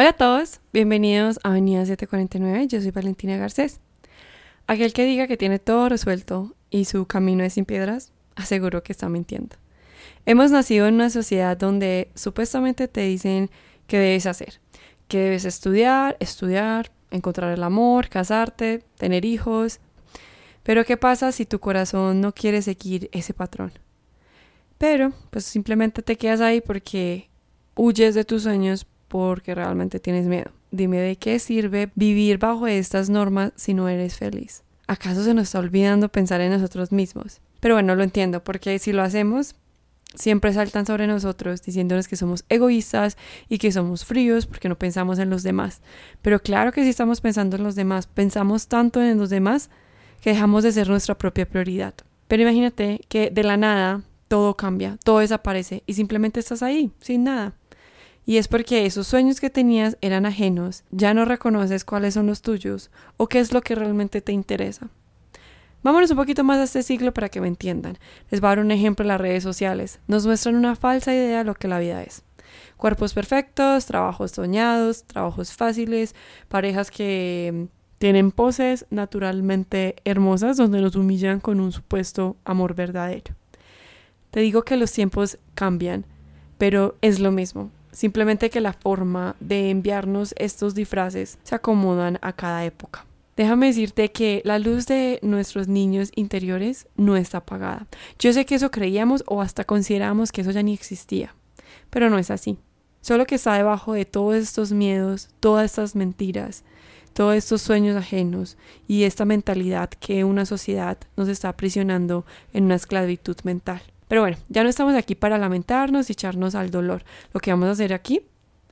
Hola a todos, bienvenidos a Avenida 749, yo soy Valentina Garcés. Aquel que diga que tiene todo resuelto y su camino es sin piedras, aseguro que está mintiendo. Hemos nacido en una sociedad donde supuestamente te dicen qué debes hacer, que debes estudiar, estudiar, encontrar el amor, casarte, tener hijos. Pero ¿qué pasa si tu corazón no quiere seguir ese patrón? Pero pues simplemente te quedas ahí porque huyes de tus sueños porque realmente tienes miedo. Dime de qué sirve vivir bajo estas normas si no eres feliz. ¿Acaso se nos está olvidando pensar en nosotros mismos? Pero bueno, lo entiendo, porque si lo hacemos, siempre saltan sobre nosotros diciéndonos que somos egoístas y que somos fríos porque no pensamos en los demás. Pero claro que si estamos pensando en los demás, pensamos tanto en los demás que dejamos de ser nuestra propia prioridad. Pero imagínate que de la nada todo cambia, todo desaparece y simplemente estás ahí, sin nada. Y es porque esos sueños que tenías eran ajenos, ya no reconoces cuáles son los tuyos o qué es lo que realmente te interesa. Vámonos un poquito más a este siglo para que me entiendan. Les voy a dar un ejemplo en las redes sociales. Nos muestran una falsa idea de lo que la vida es. Cuerpos perfectos, trabajos soñados, trabajos fáciles, parejas que tienen poses naturalmente hermosas donde nos humillan con un supuesto amor verdadero. Te digo que los tiempos cambian, pero es lo mismo. Simplemente que la forma de enviarnos estos disfraces se acomodan a cada época. Déjame decirte que la luz de nuestros niños interiores no está apagada. Yo sé que eso creíamos o hasta consideramos que eso ya ni existía, pero no es así. Solo que está debajo de todos estos miedos, todas estas mentiras, todos estos sueños ajenos y esta mentalidad que una sociedad nos está aprisionando en una esclavitud mental. Pero bueno, ya no estamos aquí para lamentarnos y echarnos al dolor. Lo que vamos a hacer aquí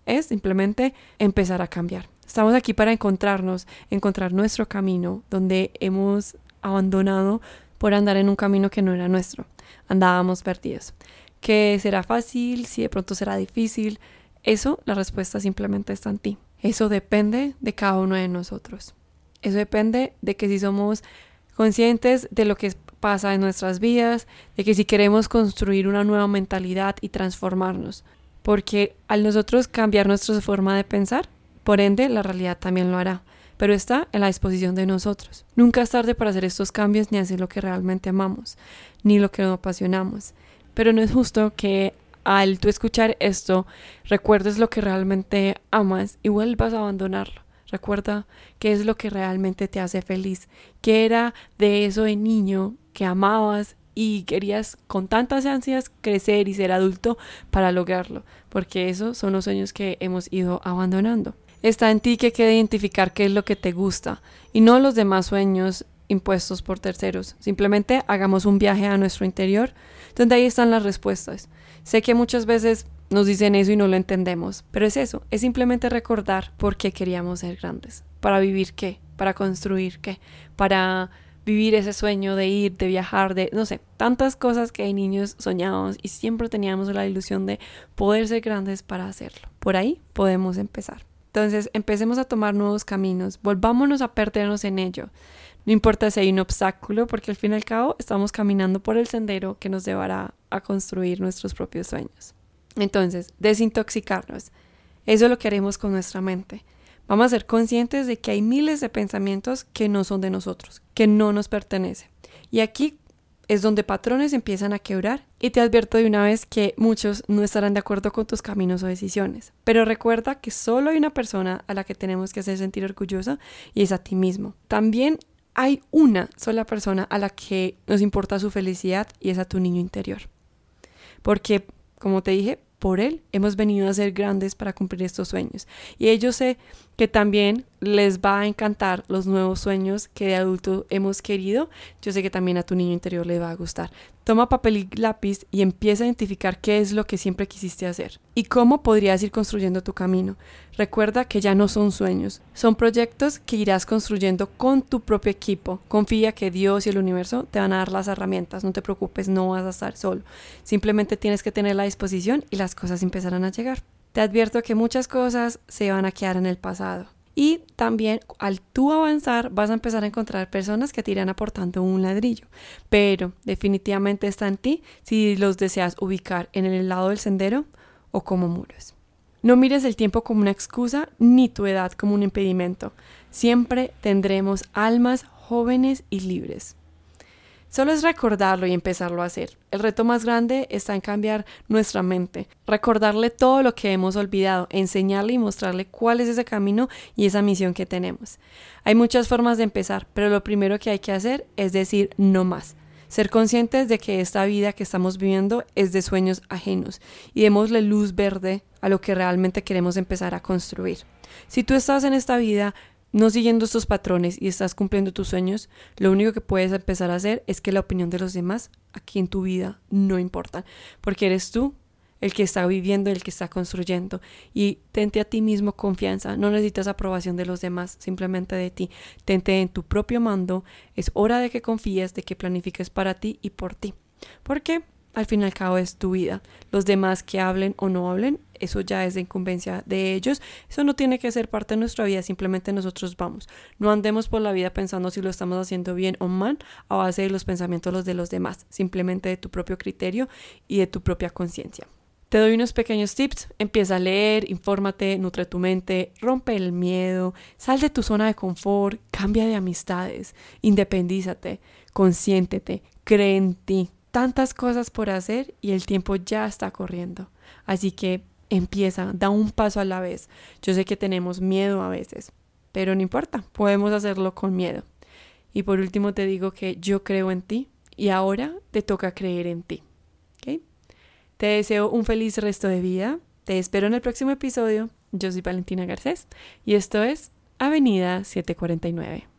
es simplemente empezar a cambiar. Estamos aquí para encontrarnos, encontrar nuestro camino donde hemos abandonado por andar en un camino que no era nuestro. Andábamos perdidos. ¿Que será fácil? Si de pronto será difícil. Eso, la respuesta simplemente está en ti. Eso depende de cada uno de nosotros. Eso depende de que si somos conscientes de lo que pasa en nuestras vidas, de que si queremos construir una nueva mentalidad y transformarnos, porque al nosotros cambiar nuestra forma de pensar, por ende la realidad también lo hará, pero está en la disposición de nosotros. Nunca es tarde para hacer estos cambios ni hacer lo que realmente amamos, ni lo que nos apasionamos, pero no es justo que al tú escuchar esto recuerdes lo que realmente amas y vuelvas a abandonarlo. Recuerda qué es lo que realmente te hace feliz, qué era de eso de niño que amabas y querías con tantas ansias crecer y ser adulto para lograrlo, porque esos son los sueños que hemos ido abandonando. Está en ti que quede identificar qué es lo que te gusta y no los demás sueños impuestos por terceros. Simplemente hagamos un viaje a nuestro interior, donde ahí están las respuestas. Sé que muchas veces nos dicen eso y no lo entendemos, pero es eso, es simplemente recordar por qué queríamos ser grandes, para vivir qué, para construir qué, para vivir ese sueño de ir, de viajar, de, no sé, tantas cosas que hay niños soñados y siempre teníamos la ilusión de poder ser grandes para hacerlo. Por ahí podemos empezar. Entonces, empecemos a tomar nuevos caminos, volvámonos a perdernos en ello. No importa si hay un obstáculo, porque al fin y al cabo estamos caminando por el sendero que nos llevará a construir nuestros propios sueños. Entonces, desintoxicarnos. Eso es lo que haremos con nuestra mente. Vamos a ser conscientes de que hay miles de pensamientos que no son de nosotros, que no nos pertenecen. Y aquí es donde patrones empiezan a quebrar y te advierto de una vez que muchos no estarán de acuerdo con tus caminos o decisiones. Pero recuerda que solo hay una persona a la que tenemos que hacer sentir orgullosa y es a ti mismo. También hay una sola persona a la que nos importa su felicidad y es a tu niño interior. Porque, como te dije, por Él hemos venido a ser grandes para cumplir estos sueños. Y ellos sé que también les va a encantar los nuevos sueños que de adulto hemos querido. Yo sé que también a tu niño interior le va a gustar. Toma papel y lápiz y empieza a identificar qué es lo que siempre quisiste hacer y cómo podrías ir construyendo tu camino. Recuerda que ya no son sueños, son proyectos que irás construyendo con tu propio equipo. Confía que Dios y el universo te van a dar las herramientas, no te preocupes, no vas a estar solo. Simplemente tienes que tener la disposición y las cosas empezarán a llegar. Te advierto que muchas cosas se van a quedar en el pasado. Y también al tú avanzar vas a empezar a encontrar personas que te irán aportando un ladrillo. Pero definitivamente está en ti si los deseas ubicar en el lado del sendero o como muros. No mires el tiempo como una excusa ni tu edad como un impedimento. Siempre tendremos almas jóvenes y libres. Solo es recordarlo y empezarlo a hacer. El reto más grande está en cambiar nuestra mente, recordarle todo lo que hemos olvidado, enseñarle y mostrarle cuál es ese camino y esa misión que tenemos. Hay muchas formas de empezar, pero lo primero que hay que hacer es decir no más. Ser conscientes de que esta vida que estamos viviendo es de sueños ajenos y démosle luz verde a lo que realmente queremos empezar a construir. Si tú estás en esta vida no siguiendo estos patrones y estás cumpliendo tus sueños, lo único que puedes empezar a hacer es que la opinión de los demás aquí en tu vida no importa, porque eres tú el que está viviendo, el que está construyendo. Y tente a ti mismo confianza, no necesitas aprobación de los demás, simplemente de ti. Tente en tu propio mando, es hora de que confíes, de que planifiques para ti y por ti. Porque al fin y al cabo es tu vida. Los demás que hablen o no hablen, eso ya es de incumbencia de ellos. Eso no tiene que ser parte de nuestra vida, simplemente nosotros vamos. No andemos por la vida pensando si lo estamos haciendo bien o mal a base de los pensamientos los de los demás, simplemente de tu propio criterio y de tu propia conciencia. Te doy unos pequeños tips. Empieza a leer, infórmate, nutre tu mente, rompe el miedo, sal de tu zona de confort, cambia de amistades, independízate, consiéntete, cree en ti, tantas cosas por hacer y el tiempo ya está corriendo. Así que empieza, da un paso a la vez. Yo sé que tenemos miedo a veces, pero no importa, podemos hacerlo con miedo. Y por último te digo que yo creo en ti y ahora te toca creer en ti. Te deseo un feliz resto de vida. Te espero en el próximo episodio. Yo soy Valentina Garcés y esto es Avenida 749.